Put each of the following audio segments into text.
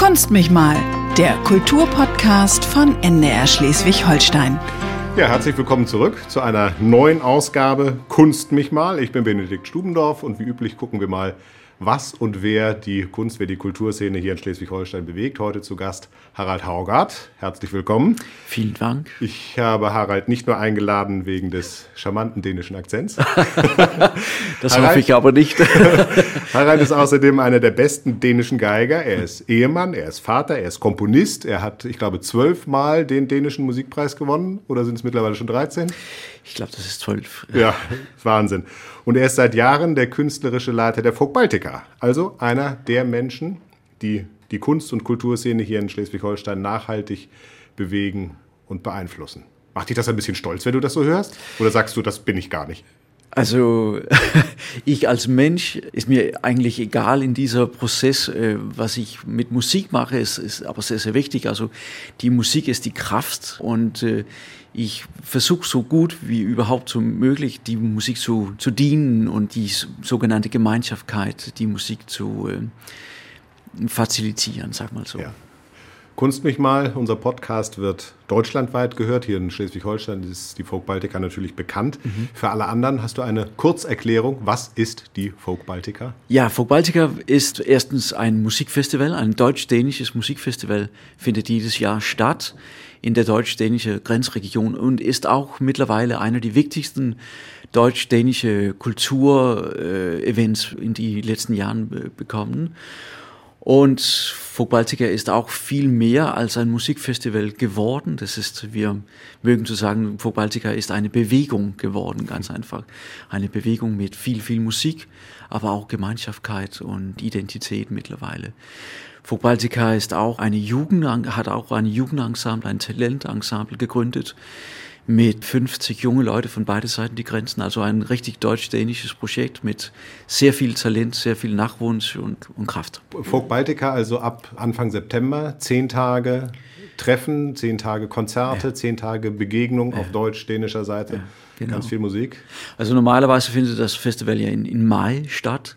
Kunst mich mal, der Kulturpodcast von NDR Schleswig-Holstein. Ja, herzlich willkommen zurück zu einer neuen Ausgabe Kunst mich mal. Ich bin Benedikt Stubendorf und wie üblich gucken wir mal, was und wer die Kunst, wer die Kulturszene hier in Schleswig-Holstein bewegt. Heute zu Gast Harald Haugart. Herzlich willkommen. Vielen Dank. Ich habe Harald nicht nur eingeladen wegen des charmanten dänischen Akzents. das Harald, hoffe ich aber nicht. Harald ist außerdem einer der besten dänischen Geiger. Er ist Ehemann, er ist Vater, er ist Komponist. Er hat, ich glaube, zwölfmal den dänischen Musikpreis gewonnen. Oder sind es mittlerweile schon 13? Ich glaube, das ist zwölf. Ja, Wahnsinn. Und er ist seit Jahren der künstlerische Leiter der Folk Baltica. Also einer der Menschen, die die Kunst- und Kulturszene hier in Schleswig-Holstein nachhaltig bewegen und beeinflussen. Macht dich das ein bisschen stolz, wenn du das so hörst? Oder sagst du, das bin ich gar nicht? Also ich als Mensch ist mir eigentlich egal in dieser Prozess, äh, was ich mit Musik mache, ist, ist aber sehr, sehr wichtig. Also die Musik ist die Kraft und äh, ich versuche so gut wie überhaupt so möglich die Musik zu, zu dienen und die sogenannte Gemeinschaftkeit, die Musik zu äh, facilitieren, sag mal so. Ja. Kunst mich mal, unser Podcast wird deutschlandweit gehört. Hier in Schleswig-Holstein ist die Folk Baltica natürlich bekannt. Mhm. Für alle anderen hast du eine Kurzerklärung. Was ist die Folk Baltica? Ja, Folk Baltica ist erstens ein Musikfestival, ein deutsch-dänisches Musikfestival, findet jedes Jahr statt in der deutsch-dänischen Grenzregion und ist auch mittlerweile einer der wichtigsten deutsch-dänische Kulturevents in die letzten Jahren bekommen. Und Folk Baltica ist auch viel mehr als ein Musikfestival geworden. Das ist, wir mögen zu sagen, Folk Baltica ist eine Bewegung geworden, ganz einfach. Eine Bewegung mit viel, viel Musik, aber auch Gemeinschaftkeit und Identität mittlerweile. Folk Baltica ist auch eine Jugend, hat auch ein Jugendensemble, ein Talentensemble gegründet mit 50 junge Leute von beiden Seiten die Grenzen. Also ein richtig deutsch-dänisches Projekt mit sehr viel Talent, sehr viel Nachwunsch und, und Kraft. Folk Baltica also ab Anfang September, zehn Tage Treffen, zehn Tage Konzerte, ja. zehn Tage Begegnung ja. auf deutsch-dänischer Seite. Ja, genau. Ganz viel Musik. Also normalerweise findet das Festival ja in, in Mai statt.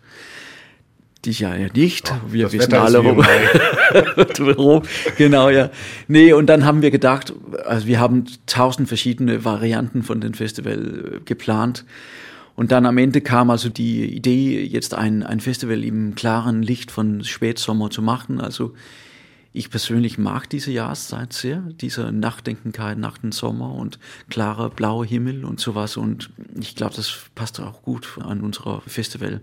Dich ja nicht. Ach, wir wissen Wetter alle, warum. genau, ja. Nee, und dann haben wir gedacht, also wir haben tausend verschiedene Varianten von dem Festival äh, geplant. Und dann am Ende kam also die Idee, jetzt ein, ein Festival im klaren Licht von Spätsommer zu machen. Also ich persönlich mag diese Jahreszeit sehr, diese Nachdenkenkeit nach dem Sommer und klarer blauer Himmel und sowas. Und ich glaube, das passt auch gut an unser Festival.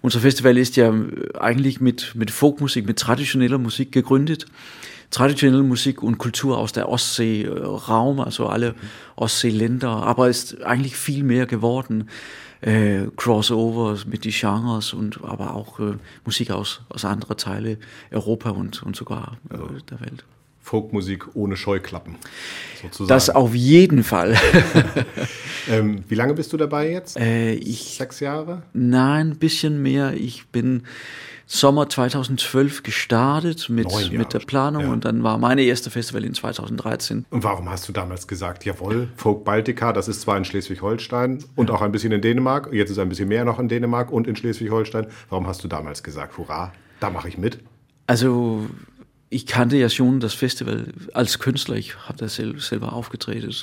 Unser Festival ist ja eigentlich mit, mit Folkmusik, mit traditioneller Musik gegründet traditionelle Musik und Kultur aus der Ostsee-Raum, also alle Ostseeländer, aber ist eigentlich viel mehr geworden äh, Crossovers mit die Genres und aber auch äh, Musik aus, aus anderen Teilen Europa und, und sogar äh, also der Welt. Folkmusik ohne Scheuklappen. Sozusagen. Das auf jeden Fall. ähm, wie lange bist du dabei jetzt? Äh, ich, Sechs Jahre? Nein, ein bisschen mehr. Ich bin Sommer 2012 gestartet mit, mit der Planung ja. und dann war meine erste Festival in 2013. Und warum hast du damals gesagt, jawohl, Folk Baltica, das ist zwar in Schleswig-Holstein und ja. auch ein bisschen in Dänemark, jetzt ist ein bisschen mehr noch in Dänemark und in Schleswig-Holstein. Warum hast du damals gesagt, hurra, da mache ich mit? Also ich kannte ja schon das Festival als Künstler, ich habe da selber aufgetreten,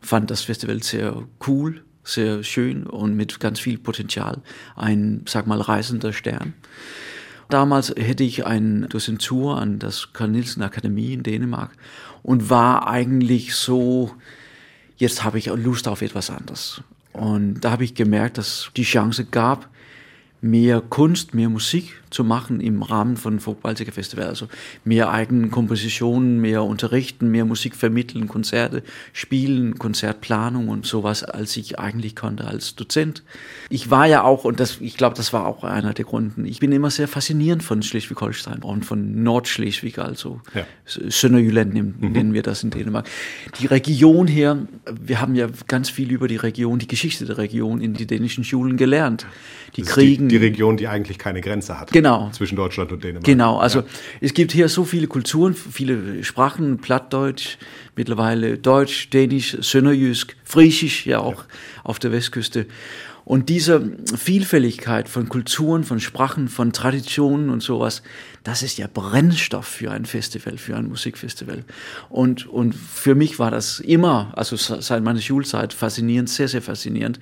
fand das Festival sehr cool, sehr schön und mit ganz viel Potenzial. Ein, sag mal, reisender Stern. Damals hätte ich ein Dozentur an das Karl Nielsen Akademie in Dänemark und war eigentlich so, jetzt habe ich Lust auf etwas anderes. Und da habe ich gemerkt, dass die Chance gab, mehr Kunst, mehr Musik zu machen im Rahmen von Baltiker Festival. Also mehr eigene Kompositionen, mehr unterrichten, mehr Musik vermitteln, Konzerte spielen, Konzertplanung und sowas, als ich eigentlich konnte als Dozent. Ich war ja auch, und das, ich glaube, das war auch einer der Gründe, ich bin immer sehr faszinierend von Schleswig-Holstein und von Nordschleswig, also ja. Sönderjylland nennen, mhm. wir das in Dänemark. Die Region hier, wir haben ja ganz viel über die Region, die Geschichte der Region in die dänischen Schulen gelernt. Die Kriegen. Die, die Region, die eigentlich keine Grenze hat. Genau. Zwischen Deutschland und Dänemark. Genau, also ja. es gibt hier so viele Kulturen, viele Sprachen, Plattdeutsch, mittlerweile Deutsch, Dänisch, Sönderjysk, Friesisch ja auch ja. auf der Westküste. Und diese Vielfältigkeit von Kulturen, von Sprachen, von Traditionen und sowas, das ist ja Brennstoff für ein Festival, für ein Musikfestival. Und, und für mich war das immer, also seit meiner Schulzeit, faszinierend, sehr, sehr faszinierend.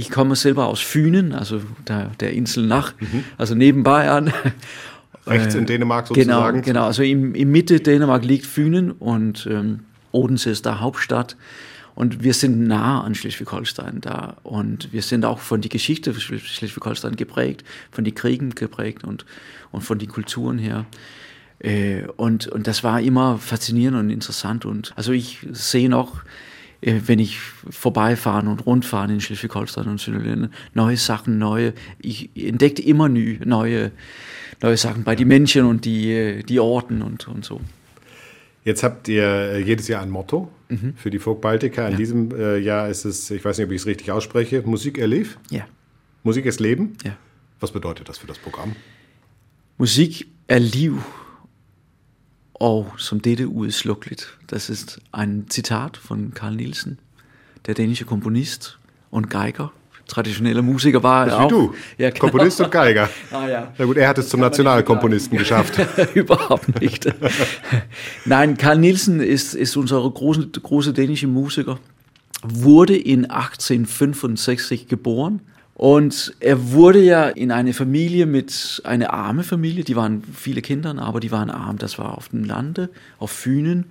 Ich komme selber aus Fünen, also der, der Insel nach, mhm. also neben Bayern. Rechts in äh, Dänemark genau, sozusagen. Genau, genau. Also im, im Mitte Dänemark liegt Fünen und ähm, Odense ist der Hauptstadt. Und wir sind nah an Schleswig-Holstein da. Und wir sind auch von der Geschichte Schleswig-Holstein geprägt, von den Kriegen geprägt und, und von den Kulturen her. Äh, und, und das war immer faszinierend und interessant. Und also ich sehe noch, wenn ich vorbeifahren und rundfahren in Schleswig-Holstein und Süderländer, neue Sachen, neue, ich entdeckte immer neue, neue Sachen bei den Menschen und die, äh, die Orten und, und so. Jetzt habt ihr äh, jedes Jahr ein Motto mhm. für die Folk Baltica. In ja. diesem äh, Jahr ist es, ich weiß nicht, ob ich es richtig ausspreche, Musik erlebt. Ja. Musik ist Leben. Ja. Was bedeutet das für das Programm? Musik er liv, og som dette uudslukkeligt. Das ist ein Zitat von Karl Nielsen, der dänische Komponist und Geiger traditioneller Musiker war. Das auch. Wie du. Ja, genau. Komponist und Geiger. ah, ja. Na gut, er hat es zum Nationalkomponisten geschafft. Überhaupt nicht. Nein, Karl Nielsen ist, ist unser große, große dänische Musiker, wurde in 1865 geboren. Und er wurde ja in eine Familie mit, eine arme Familie, die waren viele Kinder, aber die waren arm, das war auf dem Lande, auf Fünen.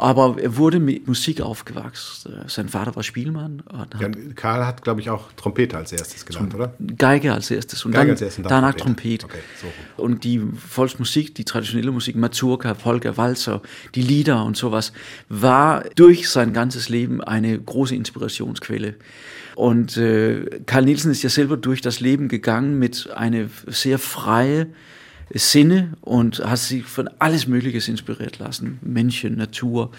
Aber er wurde mit Musik aufgewachsen. Sein Vater war Spielmann. Ja, Karl hat, glaube ich, auch Trompete als erstes gelernt, oder? Geige als erstes. Und Geige dann, als erstes und danach Trompete. Okay, so. Und die Volksmusik, die traditionelle Musik, Mazurka, Polka, Walzer, die Lieder und sowas, war durch sein ganzes Leben eine große Inspirationsquelle. Und äh, Karl Nielsen ist ja selber durch das Leben gegangen mit einer sehr freie, Sinne und hat sich von alles Mögliche inspiriert lassen. Menschen, Natur,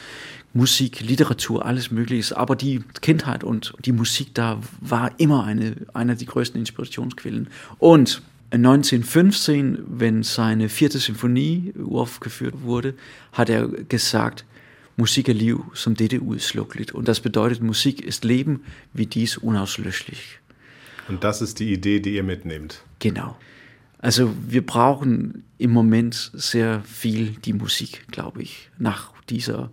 Musik, Literatur, alles Mögliche. Aber die Kindheit und die Musik da war immer eine, eine der größten Inspirationsquellen. Und 1915, wenn seine vierte Symphonie aufgeführt wurde, hat er gesagt, Musik er liv, som dette udslukkeligt. Und das bedeutet, Musik ist Leben, wie dies unauslöschlich. Und das ist die Idee, die ihr mitnehmt. Genau. Also wir brauchen im Moment sehr viel die Musik, glaube ich, nach dieser,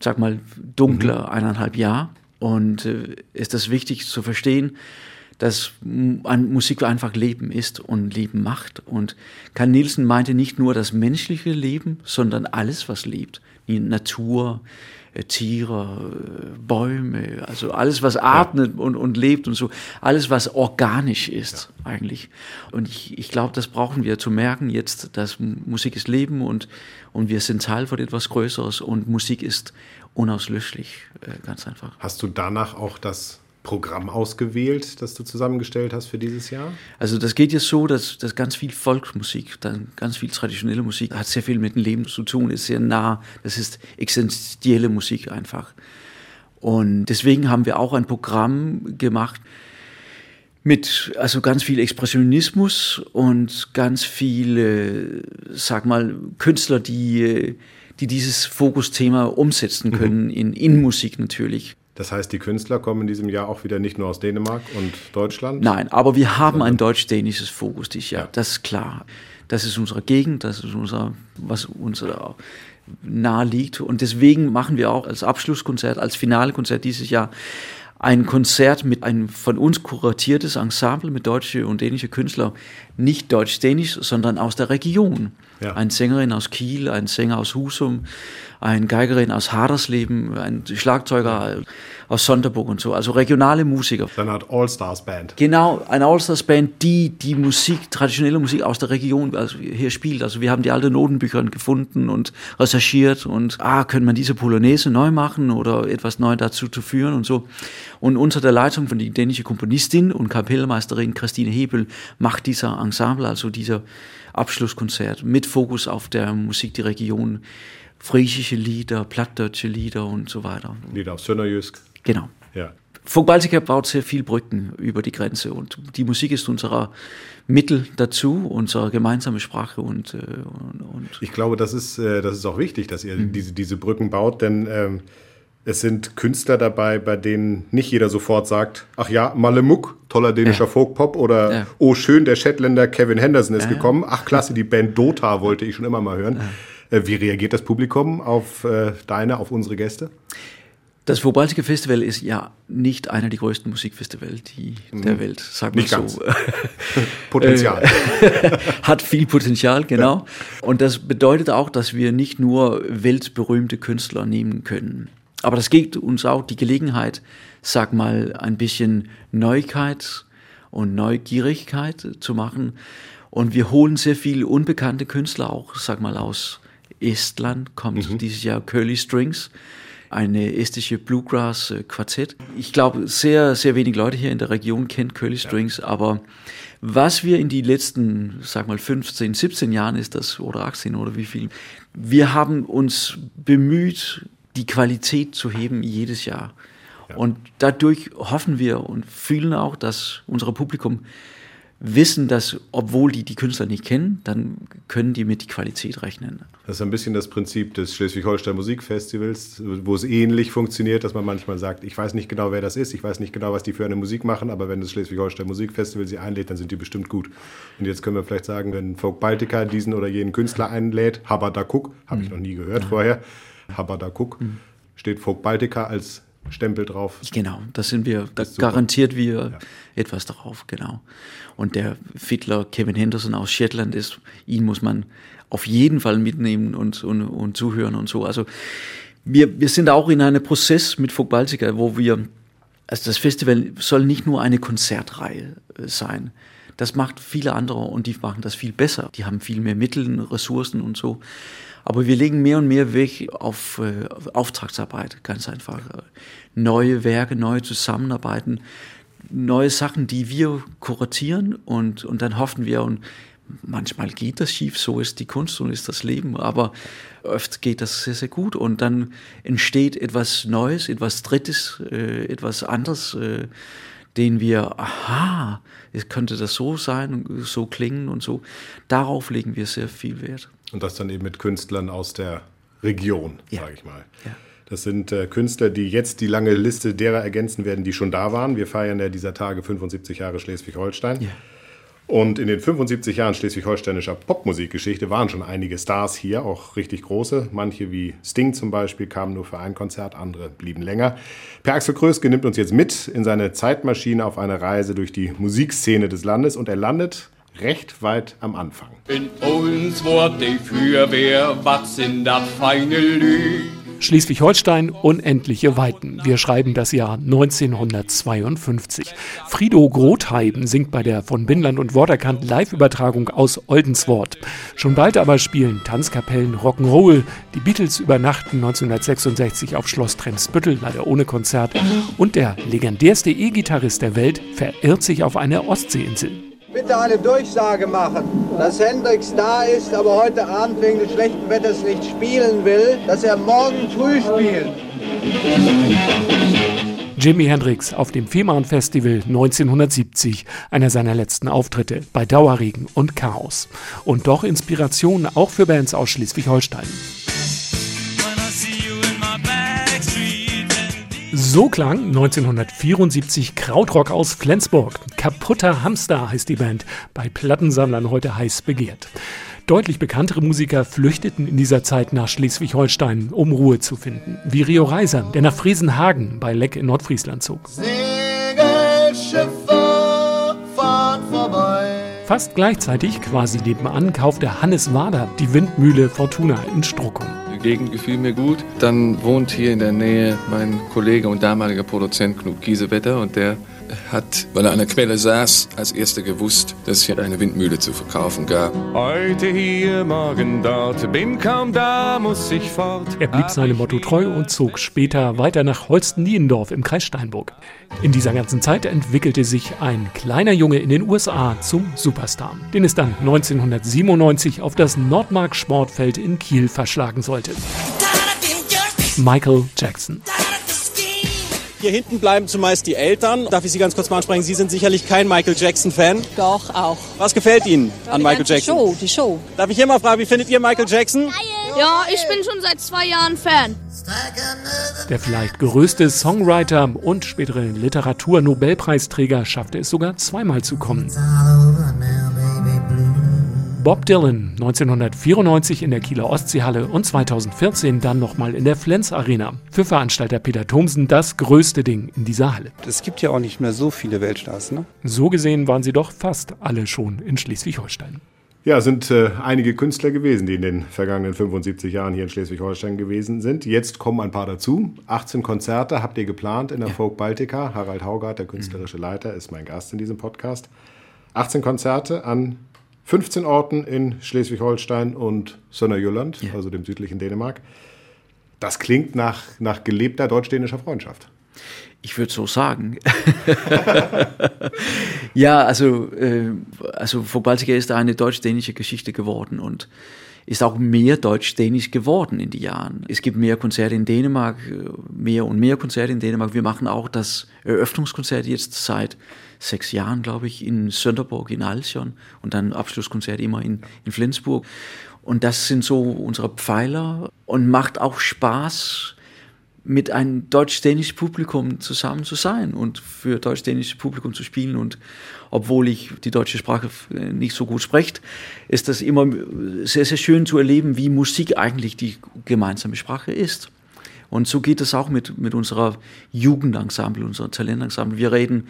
sag mal, dunkler mhm. eineinhalb Jahr. Und äh, ist das wichtig zu verstehen, dass Musik einfach Leben ist und Leben macht. Und Karl Nielsen meinte nicht nur das menschliche Leben, sondern alles, was lebt. Die Natur, Tiere, äh, Bäume, also alles, was atmet ja. und, und lebt und so, alles, was organisch ist ja. eigentlich. Und ich, ich glaube, das brauchen wir zu merken jetzt, dass Musik ist Leben und, und wir sind Teil von etwas Größeres und Musik ist unauslöschlich, äh, ganz einfach. Hast du danach auch das Programm ausgewählt, das du zusammengestellt hast für dieses Jahr? Also das geht jetzt so, dass, dass ganz viel Volksmusik, dann ganz viel traditionelle Musik hat sehr viel mit dem Leben zu tun, ist sehr nah, das ist existenzielle Musik einfach. Und deswegen haben wir auch ein Programm gemacht mit also ganz viel Expressionismus und ganz viele, sag mal, Künstler, die, die dieses Fokusthema umsetzen mhm. können, mhm. in, in Musik natürlich. Das heißt, die Künstler kommen in diesem Jahr auch wieder nicht nur aus Dänemark und Deutschland? Nein, aber wir haben ein deutsch-dänisches Fokus dieses Jahr, ja. das ist klar. Das ist unsere Gegend, das ist unser, was uns nahe liegt. Und deswegen machen wir auch als Abschlusskonzert, als Finalkonzert dieses Jahr ein Konzert mit einem von uns kuratiertes Ensemble mit deutsche und dänische Künstler, nicht deutsch-dänisch, sondern aus der Region. Ja. Eine Sängerin aus Kiel, ein Sänger aus Husum, ein Geigerin aus Hadersleben, ein Schlagzeuger aus Sonderburg und so, also regionale Musiker. Dann hat All-Stars Band. Genau, eine All-Stars Band, die die Musik, traditionelle Musik aus der Region also hier spielt. Also wir haben die alten Notenbücher gefunden und recherchiert und ah, können man diese Polonaise neu machen oder etwas neu dazu zu führen und so. Und unter der Leitung von die dänische Komponistin und Kapellmeisterin Christine Hebel macht dieser Ensemble, also dieser Abschlusskonzert mit Fokus auf der Musik der Region, friesische Lieder, plattdeutsche Lieder und so weiter. Lieder aus Sönderjysk. Genau. Ja. Funk Baltica baut sehr viel Brücken über die Grenze und die Musik ist unser Mittel dazu, unsere gemeinsame Sprache und, äh, und, und ich glaube, das ist, äh, das ist auch wichtig, dass ihr mhm. diese, diese Brücken baut, denn ähm, Es sind Künstler dabei, bei denen nicht jeder sofort sagt, ach ja, Malemuk, toller dänischer ja. Folkpop oder ja. oh schön, der Shetländer Kevin Henderson ist ja, gekommen. Ach klasse, die Band Dota wollte ich schon immer mal hören. Äh, wie reagiert das Publikum auf äh, deine, auf unsere Gäste? Das Vobaltige Festival ist ja nicht einer der größten Musikfestivals der mhm. Welt, sagen wir so. Potenzial. Hat viel Potenzial, genau. Ja. Und das bedeutet auch, dass wir nicht nur weltberühmte Künstler nehmen können. Aber das gibt uns auch die Gelegenheit, sag mal, ein bisschen Neuigkeit und Neugierigkeit zu machen. Und wir holen sehr viele unbekannte Künstler auch, sag mal, aus Estland kommt mhm. dieses Jahr Curly Strings eine estische Bluegrass-Quartett. Ich glaube, sehr, sehr wenig Leute hier in der Region kennen Curly Strings, ja. aber was wir in die letzten, sag mal, 15, 17 Jahren ist das, oder 18 oder wie viel, wir haben uns bemüht, die Qualität zu heben jedes Jahr. Ja. Und dadurch hoffen wir und fühlen auch, dass unser Publikum wissen, dass obwohl die die Künstler nicht kennen, dann können die mit die Qualität rechnen. Das ist ein bisschen das Prinzip des Schleswig-Holstein Musikfestivals, wo es ähnlich funktioniert, dass man manchmal sagt, ich weiß nicht genau, wer das ist, ich weiß nicht genau, was die für eine Musik machen, aber wenn das Schleswig-Holstein Musikfestival sie einlädt, dann sind die bestimmt gut. Und jetzt können wir vielleicht sagen, wenn Folk Baltica diesen oder jenen Künstler einlädt, Habadakuk, habe ich mhm. noch nie gehört ja. vorher, Habadakuk, mhm. steht Folk Baltica als Stempel drauf. Genau, das sind wir, da garantiert wir ja. etwas drauf, genau. Und der Fiddler Kevin Henderson aus Shetland ist, ihn muss man auf jeden Fall mitnehmen und, und, und zuhören und so. Also wir, wir sind auch in einem Prozess mit Folk Baltica, wo wir, also das Festival soll nicht nur eine Konzertreihe äh, sein. Das macht viele andere und die machen das viel besser. Die haben viel mehr Mittel, Ressourcen und so. Aber wir legen mehr und mehr Weg auf äh, Auftragsarbeit, ganz einfach. Neue Werke, neue Zusammenarbeiten, neue Sachen, die wir kuratieren und, und dann hoffen wir und manchmal geht das schief, so ist die Kunst und ist das Leben, aber oft geht das sehr, sehr gut und dann entsteht etwas Neues, etwas Drittes, äh, etwas anderes, äh, den wir, aha, es könnte das so sein so klingen und so. Darauf legen wir sehr viel Wert. Und das dann eben mit Künstlern aus der Region, ja. sage ich mal. Ja. Das sind äh, Künstler, die jetzt die lange Liste derer ergänzen werden, die schon da waren. Wir feiern ja dieser Tage 75 Jahre Schleswig-Holstein. Ja. Und in den 75 Jahren schleswig-holsteinischer Popmusikgeschichte waren schon einige Stars hier, auch richtig große. Manche wie Sting zum Beispiel kamen nur für ein Konzert, andere blieben länger. Per Axel Kröske nimmt uns jetzt mit in seine Zeitmaschine auf eine Reise durch die Musikszene des Landes und er landet recht weit am Anfang. In uns Wort die Feuerwehr, was sind das feine Lü? Schleswig-Holstein unendliche Weiten. Wir schreiben das Jahr 1952. Frido Grothheim singt bei der von Binland und Worterkant Live-Übertragung aus Oldenswort. Schon bald aber spielen Tanzkapellen Rock'n'Roll. Die Beatles übernachten 1966 auf Schloss Tremsbüttel, leider ohne Konzert. Und der legendärste E-Gitarrist der Welt verirrt sich auf eine Ostseeinsel bitte eine Durchsage machen, dass Hendrix da ist, aber heute Abend wegen des schlechten Wetters nicht spielen will, dass er morgen früh spielt. Jimi Hendrix auf dem Fehmarn Festival 1970, einer seiner letzten Auftritte bei Dauerregen und Chaos. Und doch Inspiration auch für Bands aus Schleswig-Holstein. So klang 1974 Krautrock aus Flensburg. Kaputter Hamster heißt die Band, bei Plattensammlern heute heiß begehrt. Deutlich bekanntere Musiker flüchteten in dieser Zeit nach Schleswig-Holstein, um Ruhe zu finden. Wie Rio Reiser, der nach Friesenhagen bei Leck in Nordfriesland zog. Segelschiffe fahren vorbei. Fast gleichzeitig, quasi nebenan, kaufte Hannes Wader die Windmühle Fortuna in Struckum. Gegend gefiel mir gut. Dann wohnt hier in der Nähe mein Kollege und damaliger Produzent Knut Giesewetter und der hat, weil er an der Quelle saß, als erster gewusst, dass es hier eine Windmühle zu verkaufen gab. Heute hier, morgen dort, bin kaum da, muss ich fort. Er blieb seinem Motto treu und zog später weiter nach Holsten-Niendorf im Kreis Steinburg. In dieser ganzen Zeit entwickelte sich ein kleiner Junge in den USA zum Superstar, den es dann 1997 auf das Nordmark Sportfeld in Kiel verschlagen sollte. Michael Jackson. Hier hinten bleiben zumeist die Eltern. Darf ich Sie ganz kurz mal ansprechen? Sie sind sicherlich kein Michael Jackson-Fan. Doch, auch. Was gefällt Ihnen an die Michael Jackson? Die Show, die Show. Darf ich hier mal fragen, wie findet ihr Michael Jackson? Ja, ich bin schon seit zwei Jahren Fan. Der vielleicht größte Songwriter und spätere Literaturnobelpreisträger schaffte es sogar zweimal zu kommen. Bob Dylan 1994 in der Kieler Ostseehalle und 2014 dann nochmal in der Flens Arena. Für Veranstalter Peter Thomsen das größte Ding in dieser Halle. Es gibt ja auch nicht mehr so viele Weltstars, ne? So gesehen waren sie doch fast alle schon in Schleswig-Holstein. Ja, sind äh, einige Künstler gewesen, die in den vergangenen 75 Jahren hier in Schleswig-Holstein gewesen sind. Jetzt kommen ein paar dazu. 18 Konzerte habt ihr geplant in der ja. Folk Baltica. Harald Haugart, der künstlerische Leiter, ist mein Gast in diesem Podcast. 18 Konzerte an 15 Orten in Schleswig-Holstein und Sønderjylland, ja. also dem südlichen Dänemark. Das klingt nach, nach gelebter deutsch-dänischer Freundschaft. Ich würde so sagen. ja, also, äh, also Vobaltica ist eine deutsch-dänische Geschichte geworden und ist auch mehr deutsch-dänisch geworden in den Jahren. Es gibt mehr Konzerte in Dänemark, mehr und mehr Konzerte in Dänemark. Wir machen auch das Eröffnungskonzert jetzt seit sechs Jahren, glaube ich, in Sönderborg in Alsion und dann Abschlusskonzert immer in, in Flensburg. Und das sind so unsere Pfeiler und macht auch Spaß, mit einem deutsch-dänischen Publikum zusammen zu sein und für deutsch-dänisches Publikum zu spielen. Und obwohl ich die deutsche Sprache äh, nicht so gut spreche, ist das immer sehr, sehr schön zu erleben, wie Musik eigentlich die gemeinsame Sprache ist. Und so geht es auch mit, mit unserer Jugendensemble, unserer Talentensemble. Wir reden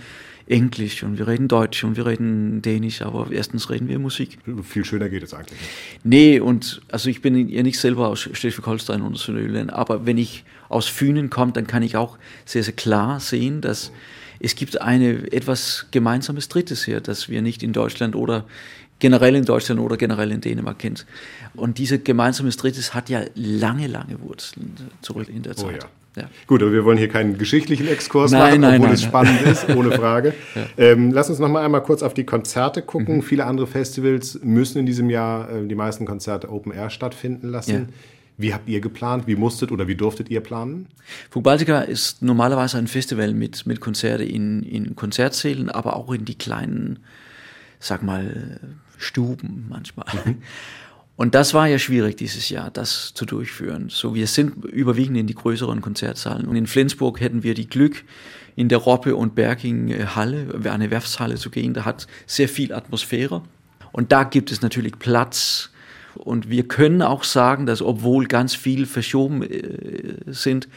Englisch und wir reden Deutsch und wir reden Dänisch, aber erstens reden wir Musik. Viel schöner geht es eigentlich nicht. Nee, und also ich bin ja nicht selber aus Schleswig-Holstein oder Südöland, aber wenn ich aus Fünen komme, dann kann ich auch sehr, sehr klar sehen, dass es gibt eine etwas gemeinsames Drittes hier, das wir nicht in Deutschland oder generell in Deutschland oder generell in Dänemark kennt. Und diese gemeinsames Drittes hat ja lange, lange Wurzeln zurück in der Zeit. Oh ja. Ja. Gut, aber wir wollen hier keinen geschichtlichen Exkurs nein, machen, nein, obwohl nein, es spannend ist, ohne Frage. ja. ähm, lass uns noch mal einmal kurz auf die Konzerte gucken. Mhm. Viele andere Festivals müssen in diesem Jahr äh, die meisten Konzerte Open Air stattfinden lassen. Ja. Wie habt ihr geplant? Wie musstet oder wie durftet ihr planen? Fugaltica ist normalerweise ein Festival mit, mit Konzerten in, in Konzertsälen, aber auch in die kleinen, sag mal, Stuben manchmal. Mhm. Und das war ja schwierig dieses Jahr, das zu durchführen. So, wir sind überwiegend in die größeren Konzertsaalen. Und in Flensburg hätten wir die Glück, in der Roppe und Berging Halle, eine Werfshalle zu gehen. Da hat sehr viel Atmosphäre. Und da gibt es natürlich Platz. Und wir können auch sagen, dass obwohl ganz viel verschoben äh, sind,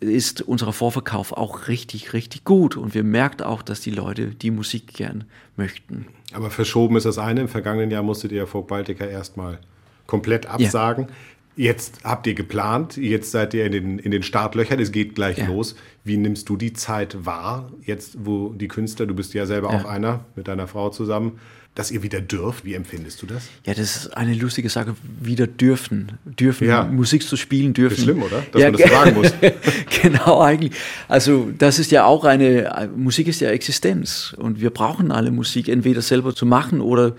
ist unser Vorverkauf auch richtig, richtig gut. Und wir merken auch, dass die Leute die Musik gern möchten. Aber verschoben ist das eine. Im vergangenen Jahr musstet ihr Folk Baltica erstmal komplett absagen. Ja. Jetzt habt ihr geplant, jetzt seid ihr in den, in den Startlöchern, es geht gleich ja. los. Wie nimmst du die Zeit wahr, jetzt wo die Künstler, du bist ja selber ja. auch einer mit deiner Frau zusammen, dass ihr wieder dürft? Wie empfindest du das? Ja, das ist eine lustige Sache, wieder dürfen, dürfen ja. Musik zu spielen dürfen. Ist schlimm, oder? Dass ja, man das sagen muss. genau, eigentlich. Also das ist ja auch eine, Musik ist ja Existenz und wir brauchen alle Musik, entweder selber zu machen oder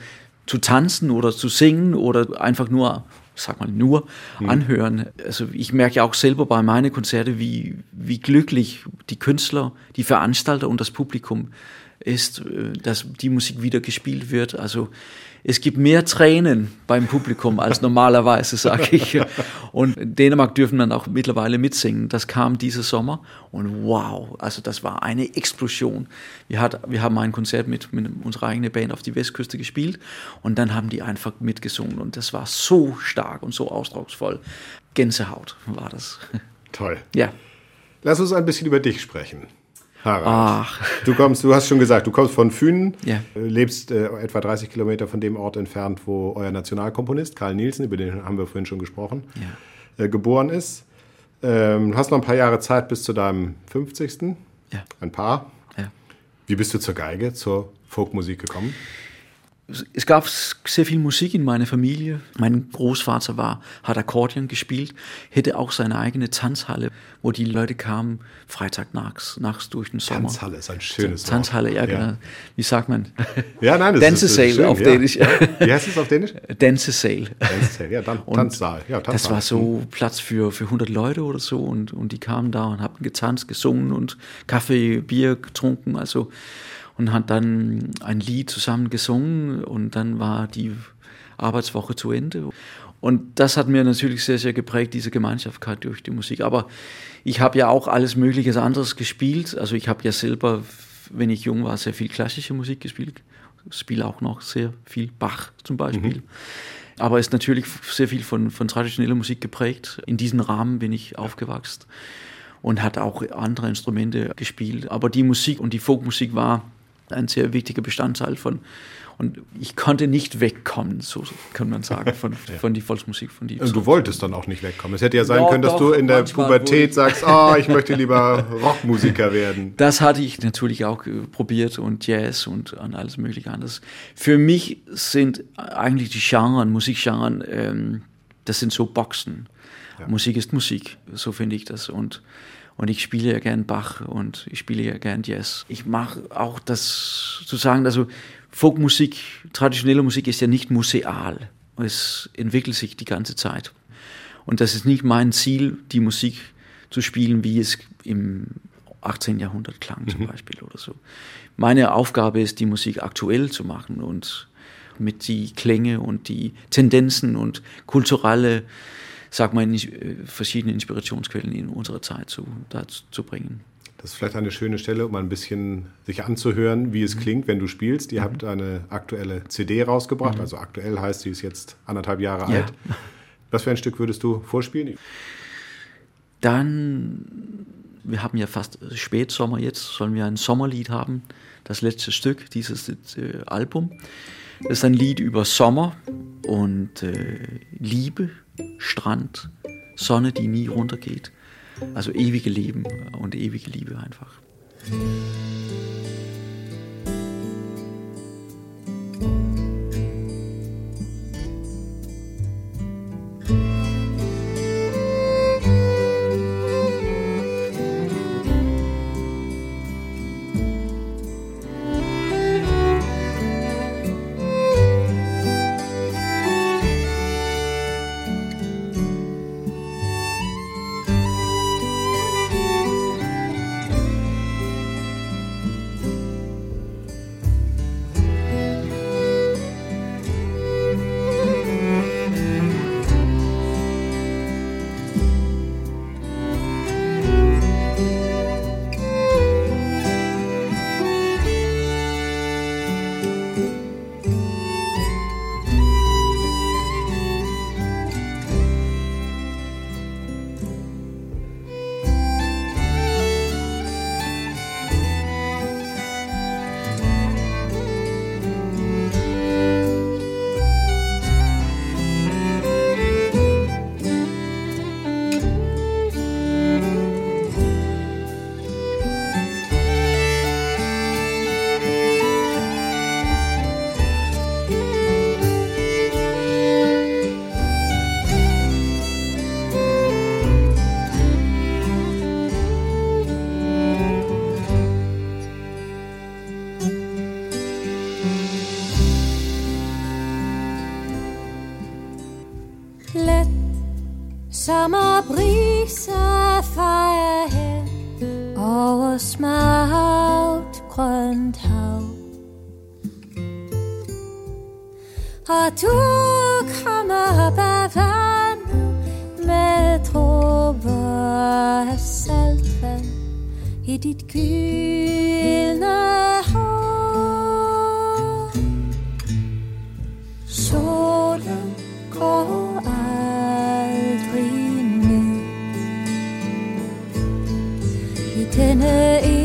zu tanzen oder zu singen oder einfach nur, sag mal nur, mhm. anhören. Also ich merke ja auch selber bei meinen Konzerten, wie, wie glücklich die Künstler, die Veranstalter und das Publikum ist, äh, dass die Musik wieder gespielt wird. Also es gibt mehr Tränen beim Publikum als normalerweise, sage ich. Und Dänemark dürfen dann auch mittlerweile mitsingen. Das kam dieses Sommer und wow, also das war eine Explosion. Wir, hat, wir haben ein Konzert mit, mit unserer eigenen Band auf die Westküste gespielt und dann haben die einfach mitgesungen und das war so stark und so ausdrucksvoll. Gänsehaut war das. Toll. Ja. Lass uns ein bisschen über dich sprechen. Harald. Ach. Du kommst, du hast schon gesagt, du kommst von Fünen, ja. lebst äh, etwa 30 Kilometer von dem Ort entfernt, wo euer Nationalkomponist Karl Nielsen, über den haben wir vorhin schon gesprochen, ja. äh, geboren ist. Ähm, hast noch ein paar Jahre Zeit bis zu deinem 50. Ja. Ein paar. Wie bist du zur Geige, zur Folkmusik gekommen? Es gab sehr viel Musik in meiner Familie. Mein Großvater war, hat Akkordeon gespielt, hätte auch seine eigene Tanzhalle, wo die Leute kamen, Freitag nachts, nachts durch den Sommer. Tanzhalle ist ein schönes Wort. Tanzhalle, ja, genau. Wie sagt man? Ja, nein, das Dance ist, Sale schön, auf ja. Dänisch. Ja. Wie heißt es auf Dänisch? Dance Sale. Dance Sale, ja, dann, Tanzsaal. Ja, Tanzsaal. Das war so Platz für, für 100 Leute oder so und, und die kamen da und haben getanzt, gesungen und Kaffee, Bier getrunken, also und hat dann ein Lied zusammen gesungen und dann war die Arbeitswoche zu Ende. Und das hat mir natürlich sehr, sehr geprägt, diese Gemeinschaft durch die Musik. Aber ich habe ja auch alles Mögliche anderes gespielt. Also ich habe ja selber, wenn ich jung war, sehr viel klassische Musik gespielt. Spiele auch noch sehr viel Bach zum Beispiel. Mhm. Aber ist natürlich sehr viel von, von traditioneller Musik geprägt. In diesem Rahmen bin ich aufgewachsen und hat auch andere Instrumente gespielt. Aber die Musik und die Folkmusik war ein sehr wichtiger Bestandteil von, und ich konnte nicht wegkommen, so kann man sagen, von, ja. von die Volksmusik. Von die und du wolltest dann auch nicht wegkommen. Es hätte ja sein ja, können, dass doch, du in der Pubertät sagst, oh, ich möchte lieber Rockmusiker werden. Das hatte ich natürlich auch äh, probiert und Jazz und alles mögliche anderes. Für mich sind eigentlich die Genren, Musikgenren, ähm, das sind so Boxen. Ja. Musik ist Musik, so finde ich das. Und und ich spiele ja gern Bach und ich spiele ja gern Jazz. Ich mache auch das zu sagen, also Folkmusik, traditionelle Musik ist ja nicht museal. Es entwickelt sich die ganze Zeit. Und das ist nicht mein Ziel, die Musik zu spielen, wie es im 18. Jahrhundert klang zum mhm. Beispiel oder so. Meine Aufgabe ist, die Musik aktuell zu machen und mit die Klänge und die Tendenzen und kulturelle, sag mal, verschiedene Inspirationsquellen in unserer Zeit zu, dazu zu bringen. Das ist vielleicht eine schöne Stelle, um ein bisschen sich anzuhören, wie es mhm. klingt, wenn du spielst. Ihr mhm. habt eine aktuelle CD rausgebracht, mhm. also aktuell heißt sie ist jetzt anderthalb Jahre ja. alt. Was für ein Stück würdest du vorspielen? Dann, wir haben ja fast Spätsommer jetzt, sollen wir ein Sommerlied haben, das letzte Stück dieses äh, Album. Das ist ein Lied über Sommer und äh, Liebe, Strand, Sonne, die nie runtergeht. Also ewige Leben und ewige Liebe einfach. qui tenait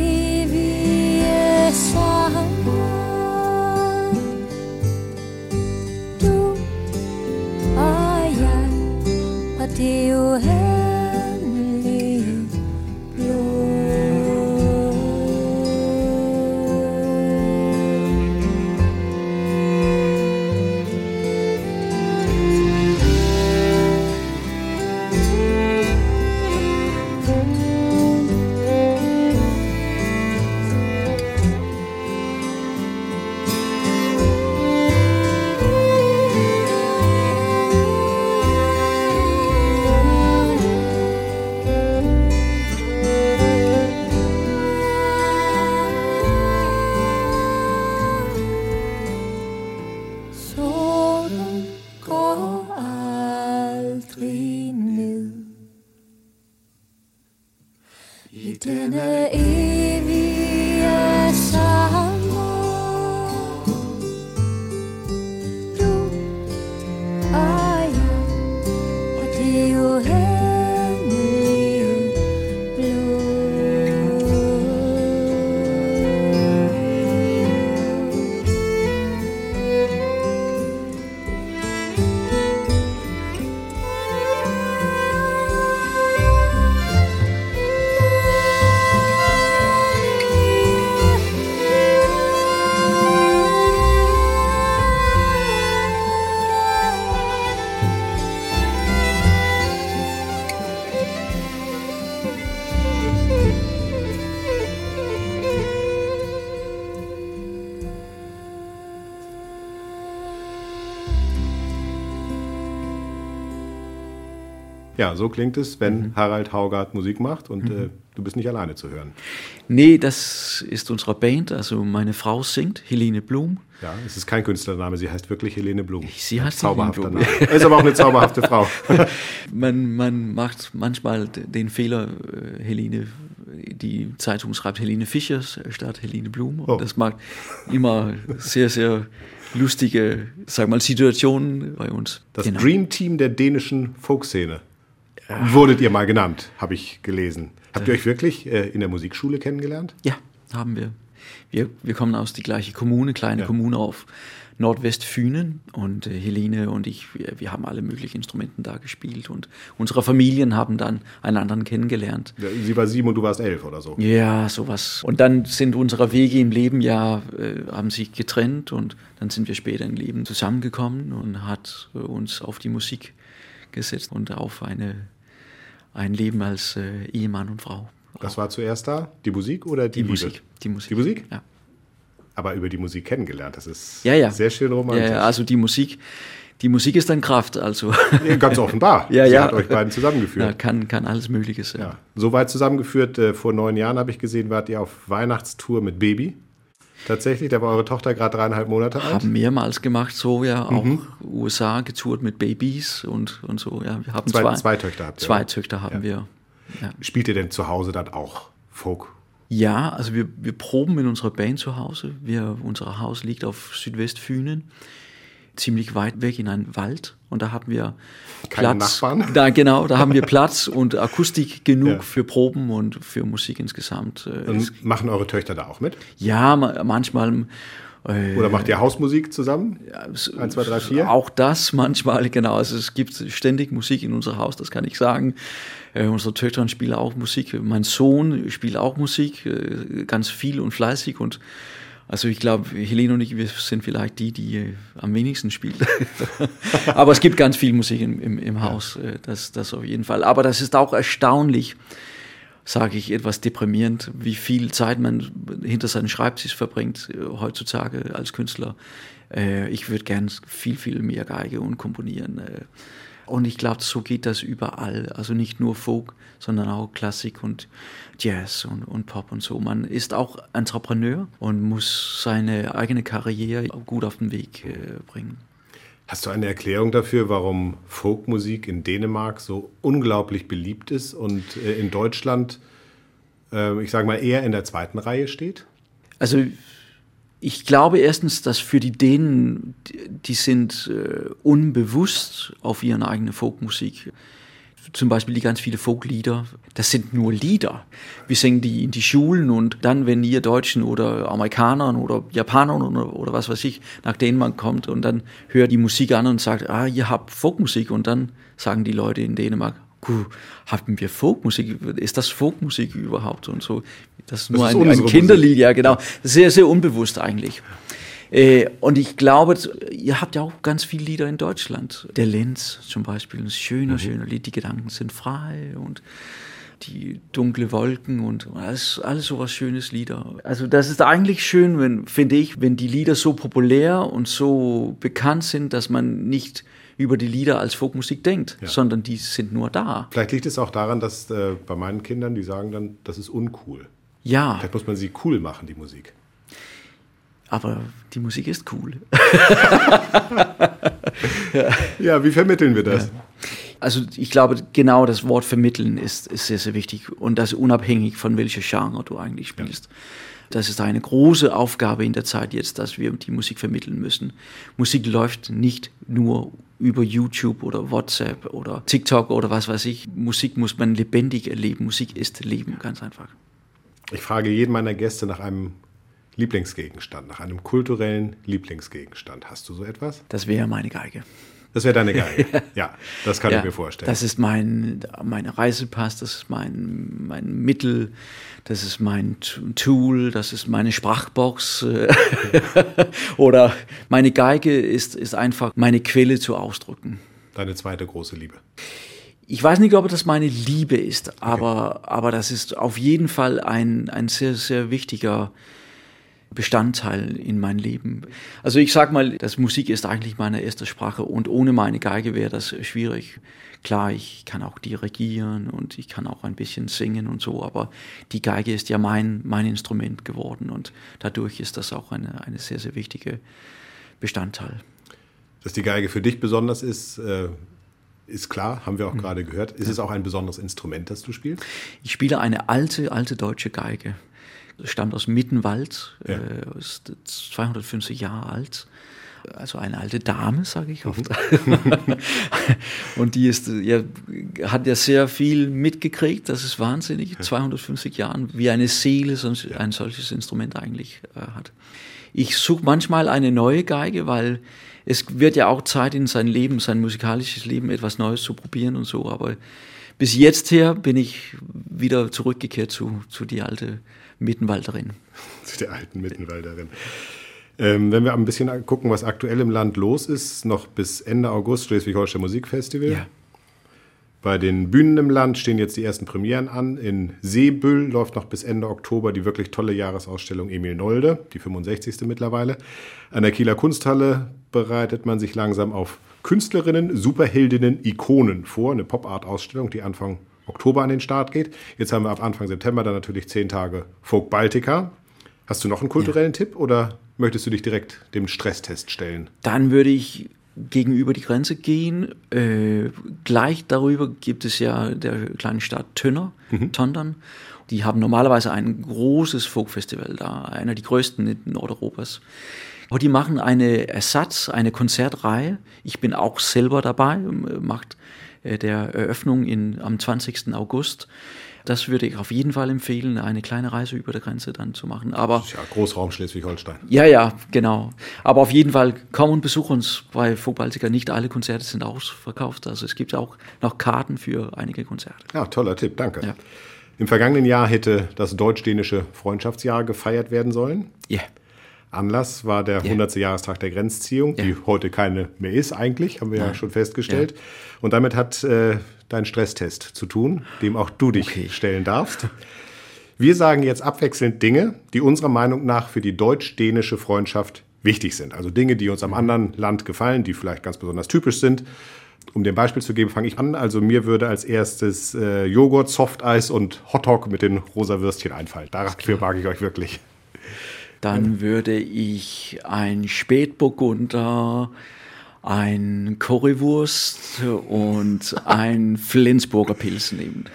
hey. Ja, so klingt es, wenn Harald Haugard Musik macht und äh, du bist nicht alleine zu hören. Nee, das ist unsere Band. Also meine Frau singt, Helene Blum. Ja, es ist kein Künstlername, sie heißt wirklich Helene Blum. Sie heißt Zauberhafter Name. Ist aber auch eine zauberhafte Frau. Man, man macht manchmal den Fehler, äh, Helene, die Zeitung schreibt Helene Fischer statt Helene Blum. Und Oh. das macht immer sehr, sehr lustige, sag mal, Situationen bei uns. Das Genau. Dream Team der dänischen Folkszene. Wurdet ihr mal genannt, habe ich gelesen. Habt ihr euch wirklich äh, in der Musikschule kennengelernt? Ja, haben wir. Wir, wir kommen aus die gleiche Kommune, kleine Ja. Kommune auf Nordwestfünen und äh, Helene und ich, wir, wir haben alle möglichen Instrumenten da gespielt und unsere Familien haben dann einen anderen kennengelernt. Sie war sieben und du warst elf oder so. Ja, sowas. Und dann sind unsere Wege im Leben ja, äh, haben sich getrennt und dann sind wir später im Leben zusammengekommen und hat äh, uns auf die Musik gesetzt und auf eine, ein Leben als äh, Ehemann und Frau. Was war zuerst da? Die Musik oder die, Die Liebe? Musik. Die Musik. Die Musik? Ja. Aber über die Musik kennengelernt. Das ist Ja, ja. sehr schön romantisch. Ja, also die Musik, die Musik ist dann Kraft, also. Ja, Ganz offenbar. Ja, Sie ja. hat euch beiden zusammengeführt. Ja, kann, kann alles Mögliche sein. Ja. So weit zusammengeführt, äh, vor neun Jahren habe ich gesehen, wart ihr auf Weihnachtstour mit Baby. Tatsächlich, da war eure Tochter gerade dreieinhalb Monate alt. Haben mehrmals gemacht, so ja, auch Mhm. USA getourt mit Babys und, und so, ja. Wir haben Zwei- zwei, zwei Töchter habt ihr, Zwei oder? Töchter haben Ja. wir. Ja. Spielt ihr denn zu Hause dann auch Folk? Ja, also wir, wir proben in unserer Band zu Hause. Wir, unser Haus liegt auf Südwestfünen, ziemlich weit weg in einem Wald. Und da haben wir Keine Platz. Nachbarn? Da, genau, da haben wir Platz und Akustik genug Ja. für Proben und für Musik insgesamt. Äh, Und machen eure Töchter da auch mit? Ja, ma- manchmal. Äh, Oder macht ihr Hausmusik zusammen? Eins, zwei, drei, vier? Auch das manchmal, genau. Also es gibt ständig Musik in unser Haus, das kann ich sagen. Äh, unsere Töchter spielen auch Musik. Mein Sohn spielt auch Musik, äh, ganz viel und fleißig. Und also ich glaube, Helene und ich, wir sind vielleicht die, die am wenigsten spielt. Aber es gibt ganz viel Musik im, im, im Haus, äh, das, das auf jeden Fall. Aber das ist auch erstaunlich, sage ich, etwas deprimierend, wie viel Zeit man hinter seinen Schreibtisch verbringt äh, heutzutage als Künstler. Äh, ich würde gern viel, viel mehr Geige und komponieren. Und ich glaube, so geht das überall. Also nicht nur Folk, sondern auch Klassik und Jazz und, und Pop und so. Man ist auch Entrepreneur und muss seine eigene Karriere gut auf den Weg äh, bringen. Hast du eine Erklärung dafür, warum Folkmusik in Dänemark so unglaublich beliebt ist und äh, in Deutschland, äh, ich sage mal, eher in der zweiten Reihe steht? Also ich glaube erstens, dass für die Dänen, die- sind äh, unbewusst auf ihre eigene Folkmusik. Zum Beispiel die ganz viele Folklieder, das sind nur Lieder. Wir singen die in die Schulen und dann, wenn ihr Deutschen oder Amerikanern oder Japanern oder, oder was weiß ich nach Dänemark kommt und dann hört die Musik an und sagt, ah, ihr habt Folkmusik und dann sagen die Leute in Dänemark, "Puh, haben wir Folkmusik? Ist das Folkmusik überhaupt? Und so, das ist nur ist ein, ein Kinderlied, ja genau. Sehr, sehr unbewusst eigentlich. Äh, und ich glaube, ihr habt ja auch ganz viele Lieder in Deutschland. Der Lenz zum Beispiel, ein schöner, schöner Lied. Die Gedanken sind frei und die dunkle Wolken und alles, alles sowas schönes Lieder. Also das ist eigentlich schön, wenn, finde ich, wenn die Lieder so populär und so bekannt sind, dass man nicht über die Lieder als Folkmusik denkt, Ja. sondern die sind nur da. Vielleicht liegt es auch daran, dass äh, bei meinen Kindern, die sagen dann, das ist uncool. Ja, Vielleicht muss man sie cool machen, die Musik. aber die Musik ist cool. Ja, wie vermitteln wir das? Also ich glaube, genau das Wort vermitteln ist, ist sehr, sehr wichtig und das unabhängig von welcher Genre du eigentlich spielst. Das ist eine große Aufgabe in der Zeit jetzt, dass wir die Musik vermitteln müssen. Musik läuft nicht nur über YouTube oder WhatsApp oder TikTok oder was weiß ich. Musik muss man lebendig erleben. Musik ist Leben, ganz einfach. Ich frage jeden meiner Gäste nach einem Lieblingsgegenstand, nach einem kulturellen Lieblingsgegenstand. Hast du so etwas? Das wäre meine Geige. Das wäre deine Geige. ja, das kann Ja, ich mir vorstellen. Das ist mein mein Reisepass, das ist mein, mein Mittel, das ist mein Tool, das ist meine Sprachbox. äh, Oder meine Geige ist, ist einfach meine Quelle zu ausdrücken. Deine zweite große Liebe. Ich weiß nicht, ob das meine Liebe ist, aber, aber das ist auf jeden Fall ein, ein sehr, sehr wichtiger Bestandteil in mein Leben. Also ich sag mal, das Musik ist eigentlich meine erste Sprache und ohne meine Geige wäre das schwierig. Klar, ich kann auch dirigieren und ich kann auch ein bisschen singen und so, aber die Geige ist ja mein, mein Instrument geworden und dadurch ist das auch eine, eine sehr, sehr wichtige Bestandteil. Dass die Geige für dich besonders ist, äh, ist klar, haben wir auch Mhm. gerade gehört. Ist es auch ein besonderes Instrument, das du spielst? Ich spiele eine alte, alte deutsche Geige. Stammt aus Mittenwald, Ja. äh, ist 250 Jahre alt. Also eine alte Dame, sage ich oft. Und die ist, ja, hat ja sehr viel mitgekriegt. Das ist wahnsinnig. 250 Jahren, wie eine Seele so ein, ein solches Instrument eigentlich äh, hat. Ich suche manchmal eine neue Geige, weil es wird ja auch Zeit in sein Leben, sein musikalisches Leben, etwas Neues zu probieren und so. Aber bis jetzt her bin ich wieder zurückgekehrt zu, zu die alte Mittenwalderin. Zu der alten Mittenwalderin. Ähm, wenn wir ein bisschen gucken, was aktuell im Land los ist, noch bis Ende August Schleswig-Holstein Musikfestival. Ja. Bei den Bühnen im Land stehen jetzt die ersten Premieren an. In Seebüll läuft noch bis Ende Oktober die wirklich tolle Jahresausstellung Emil Nolde, die 65. mittlerweile. An der Kieler Kunsthalle bereitet man sich langsam auf Künstlerinnen, Superheldinnen, Ikonen vor. Eine Pop-Art-Ausstellung, die Anfang Oktober an den Start geht. Jetzt haben wir ab Anfang September dann natürlich zehn Tage Folk Baltica. Hast du noch einen kulturellen Tipp oder möchtest du dich direkt dem Stresstest stellen? Dann würde ich gegenüber die Grenze gehen. Äh, gleich darüber gibt es ja der kleine Stadt Tönner, Tondern. Die haben normalerweise ein großes Folkfestival da, einer der größten in Nordeuropas. Aber die machen eine Ersatz, eine Konzertreihe. Ich bin auch selber dabei, macht der Eröffnung in, am 20. August. Das würde ich auf jeden Fall empfehlen, eine kleine Reise über der Grenze dann zu machen. Aber Ja, Großraum Schleswig-Holstein. ja, ja, genau. Aber auf jeden Fall komm und besuch uns bei Vogbaltica. Nicht alle Konzerte sind ausverkauft. Also es gibt auch noch Karten für einige Konzerte. Ja, toller Tipp, danke. Ja. Im vergangenen Jahr hätte das deutsch-dänische Freundschaftsjahr gefeiert werden sollen. Ja. Anlass war der 100. Jahrestag der Grenzziehung, die heute keine mehr ist eigentlich, haben wir ja schon festgestellt. Und damit hat äh, dein Stresstest zu tun, dem auch du dich Okay. stellen darfst. Wir sagen jetzt abwechselnd Dinge, die unserer Meinung nach für die deutsch-dänische Freundschaft wichtig sind. Also Dinge, die uns am anderen Land gefallen, die vielleicht ganz besonders typisch sind. Um dir ein Beispiel zu geben, fange ich an. Also mir würde als erstes äh, Joghurt, Softeis und Hotdog mit den rosa Würstchen einfallen. Dafür mag ich euch wirklich. Dann würde ich ein Spätburgunder, ein Currywurst und ein Flensburger Pilz nehmen.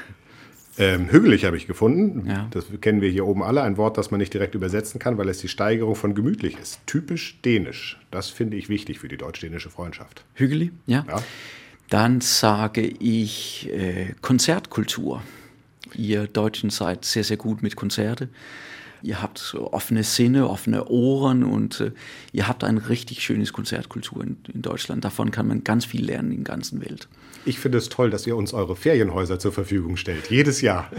Ähm, hügelig habe ich gefunden. Ja. Das kennen wir hier oben alle. Ein Wort, das man nicht direkt übersetzen kann, weil es die Steigerung von gemütlich ist. Typisch dänisch. Das finde ich wichtig für die deutsch-dänische Freundschaft. Hügeli, ja. Ja. Dann sage ich äh, Konzertkultur. Ihr Deutschen seid sehr, sehr gut mit Konzerte. Ihr habt offene Sinne, offene Ohren und äh, ihr habt ein richtig schönes Konzertkultur in, in Deutschland. Davon kann man ganz viel lernen in der ganzen Welt. Ich finde es toll, dass ihr uns eure Ferienhäuser zur Verfügung stellt. Jedes Jahr.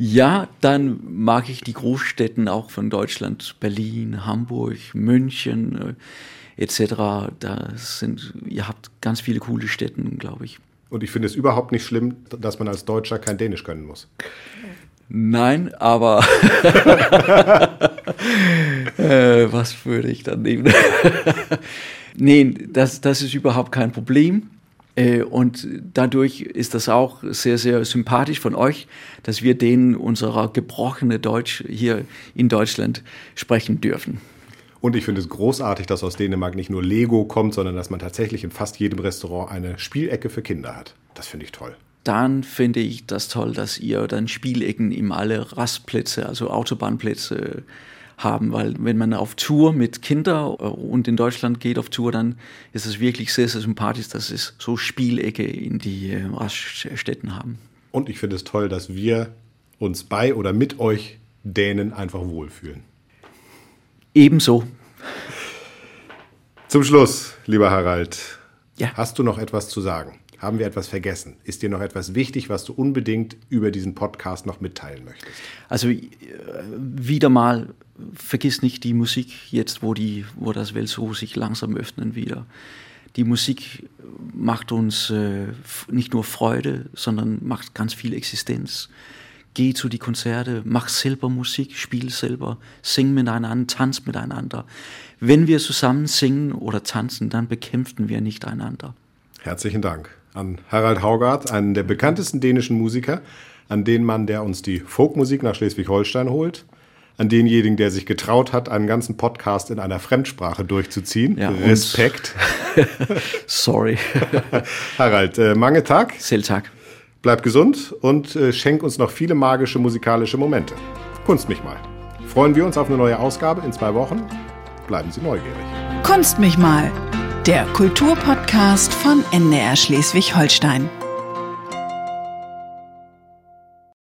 Ja, dann mag ich die Großstädten auch von Deutschland, Berlin, Hamburg, München äh, etc. Da sind, ihr habt ganz viele coole Städten, glaube ich. Und ich finde es überhaupt nicht schlimm, dass man als Deutscher kein Dänisch können muss. Nein, aber äh, was würde ich dann nehmen? nee, das, das ist überhaupt kein Problem. Äh, Und dadurch ist das auch sehr, sehr sympathisch von euch, dass wir denen unserer gebrochene Deutsch hier in Deutschland sprechen dürfen. Und ich finde es großartig, dass aus Dänemark nicht nur Lego kommt, sondern dass man tatsächlich in fast jedem Restaurant eine Spielecke für Kinder hat. Das finde ich toll. Dann finde ich das toll, dass ihr dann Spielecken in alle Rastplätze, also Autobahnplätze haben, weil wenn man auf Tour mit Kindern und in Deutschland geht auf Tour, dann ist es wirklich sehr, sehr sympathisch, dass es so Spielecke in die äh, Raststätten haben. Und ich finde es toll, dass wir uns bei oder mit euch Dänen einfach wohlfühlen. Ebenso. Zum Schluss, lieber Harald, Ja. hast du noch etwas zu sagen? Haben wir etwas vergessen? Ist dir noch etwas wichtig, was du unbedingt über diesen Podcast noch mitteilen möchtest? Also äh, wieder mal, vergiss nicht die Musik jetzt, wo, die, wo das Welt so sich langsam öffnen wieder. Die Musik macht uns äh, nicht nur Freude, sondern macht ganz viel Existenz. Geh zu die Konzerte, mach selber Musik, spiel selber, sing miteinander, tanz miteinander. Wenn wir zusammen singen oder tanzen, dann bekämpfen wir nicht einander. Herzlichen Dank an Harald Haugard, einen der bekanntesten dänischen Musiker, an den Mann, der uns die Folkmusik nach Schleswig-Holstein holt, an denjenigen, der sich getraut hat, einen ganzen Podcast in einer Fremdsprache durchzuziehen. Ja, Respekt. Sorry. Harald, äh, mange Tag, Seltag. bleib gesund und äh, schenk uns noch viele magische musikalische Momente. Kunst mich mal. Freuen wir uns auf eine neue Ausgabe in zwei Wochen. Bleiben Sie neugierig. Kunst mich mal. Der Kulturpodcast von NDR Schleswig-Holstein.